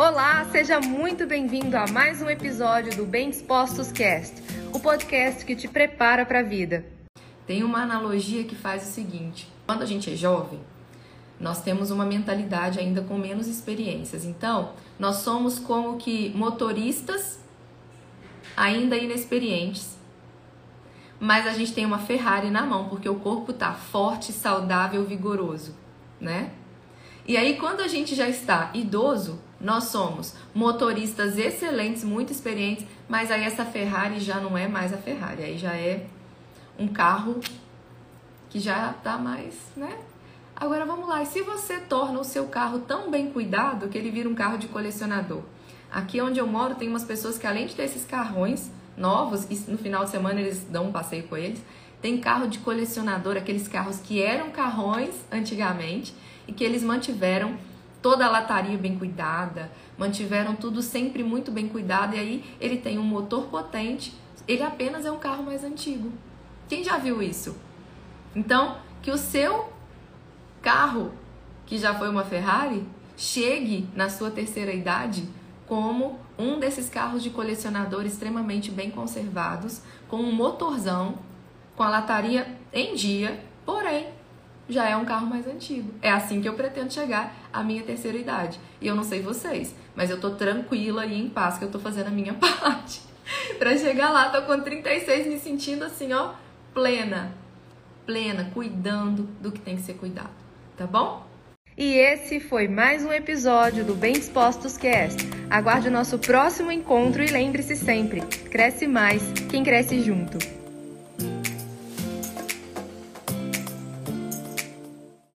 Olá, seja muito bem-vindo a mais um episódio do Bem Dispostos Cast, o podcast que te prepara para a vida. Tem uma analogia que faz o seguinte: quando a gente é jovem, nós temos uma mentalidade ainda com menos experiências. Então, nós somos como que motoristas ainda inexperientes. Mas a gente tem uma Ferrari na mão, porque o corpo tá forte, saudável, vigoroso, né? E aí, quando a gente já está idoso, nós somos motoristas excelentes, muito experientes, mas aí essa Ferrari já não é mais a Ferrari, aí já é um carro que já tá mais, né? Agora vamos lá, e se você torna o seu carro tão bem cuidado que ele vira um carro de colecionador? Aqui onde eu moro tem umas pessoas que além de ter esses carrões novos, e no final de semana eles dão um passeio com eles, tem carro de colecionador, aqueles carros que eram carrões antigamente e que eles mantiveram toda a lataria bem cuidada, mantiveram tudo sempre muito bem cuidado e aí ele tem um motor potente, ele apenas é um carro mais antigo. Quem já viu isso? Então, que o seu carro, que já foi uma Ferrari, chegue na sua terceira idade como um desses carros de colecionador extremamente bem conservados, com um motorzão, com a lataria em dia, porém já é um carro mais antigo. É assim que eu pretendo chegar à minha terceira idade. E eu não sei vocês, mas eu tô tranquila e em paz que eu tô fazendo a minha parte. para chegar lá, tô com 36 me sentindo assim, ó, plena. Plena, cuidando do que tem que ser cuidado. Tá bom? E esse foi mais um episódio do Bem Dispostos Cast. Aguarde o nosso próximo encontro e lembre-se sempre: cresce mais quem cresce junto.